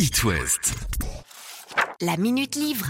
It West. La Minute Livre.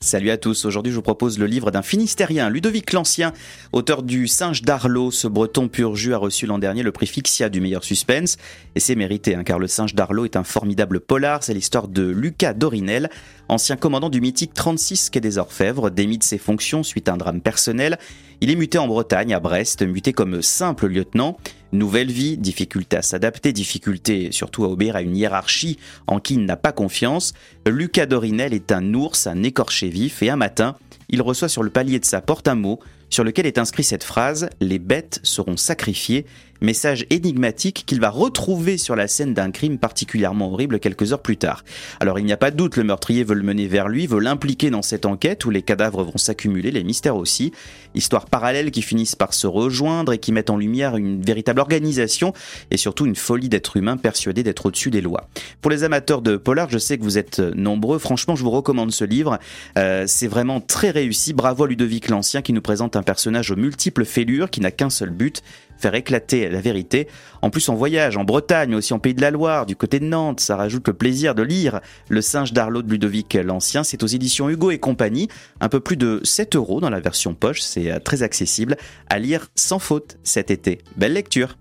Salut à tous, aujourd'hui je vous propose le livre d'un Finistérien, Ludovic l'Ancien, auteur du Singe d'Arlot. Ce breton pur jus a reçu l'an dernier le prix Fixia du meilleur suspense, et c'est mérité, hein, car le Singe d'Arlot est un formidable polar, c'est l'histoire de Lucas Dorinel, ancien commandant du mythique 36 quai des Orfèvres, démis de ses fonctions suite à un drame personnel. Il est muté en Bretagne, à Brest, muté comme simple lieutenant. Nouvelle vie, difficulté à s'adapter, difficulté surtout à obéir à une hiérarchie en qui il n'a pas confiance. Lucas Dorinel est un ours, un écorché vif, et un matin, il reçoit sur le palier de sa porte un mot sur lequel est inscrit cette phrase Les bêtes seront sacrifiées message énigmatique qu'il va retrouver sur la scène d'un crime particulièrement horrible quelques heures plus tard. Alors il n'y a pas de doute, le meurtrier veut le mener vers lui, veut l'impliquer dans cette enquête où les cadavres vont s'accumuler, les mystères aussi. Histoires parallèles qui finissent par se rejoindre et qui mettent en lumière une véritable organisation et surtout une folie d'être humain persuadé d'être au-dessus des lois. Pour les amateurs de polar, je sais que vous êtes nombreux. Franchement, je vous recommande ce livre. Euh, c'est vraiment très réussi. Bravo à Ludovic l'Ancien qui nous présente un personnage aux multiples fêlures qui n'a qu'un seul but, faire éclater la vérité. En plus, on voyage en Bretagne, aussi en Pays de la Loire, du côté de Nantes. Ça rajoute le plaisir de lire Le singe d'Arlot de Ludovic l'Ancien. C'est aux éditions Hugo et compagnie. Un peu plus de 7 euros dans la version poche. C'est euh, très accessible à lire sans faute cet été. Belle lecture.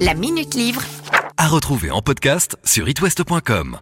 La Minute Livre. À retrouver en podcast sur itwest.com.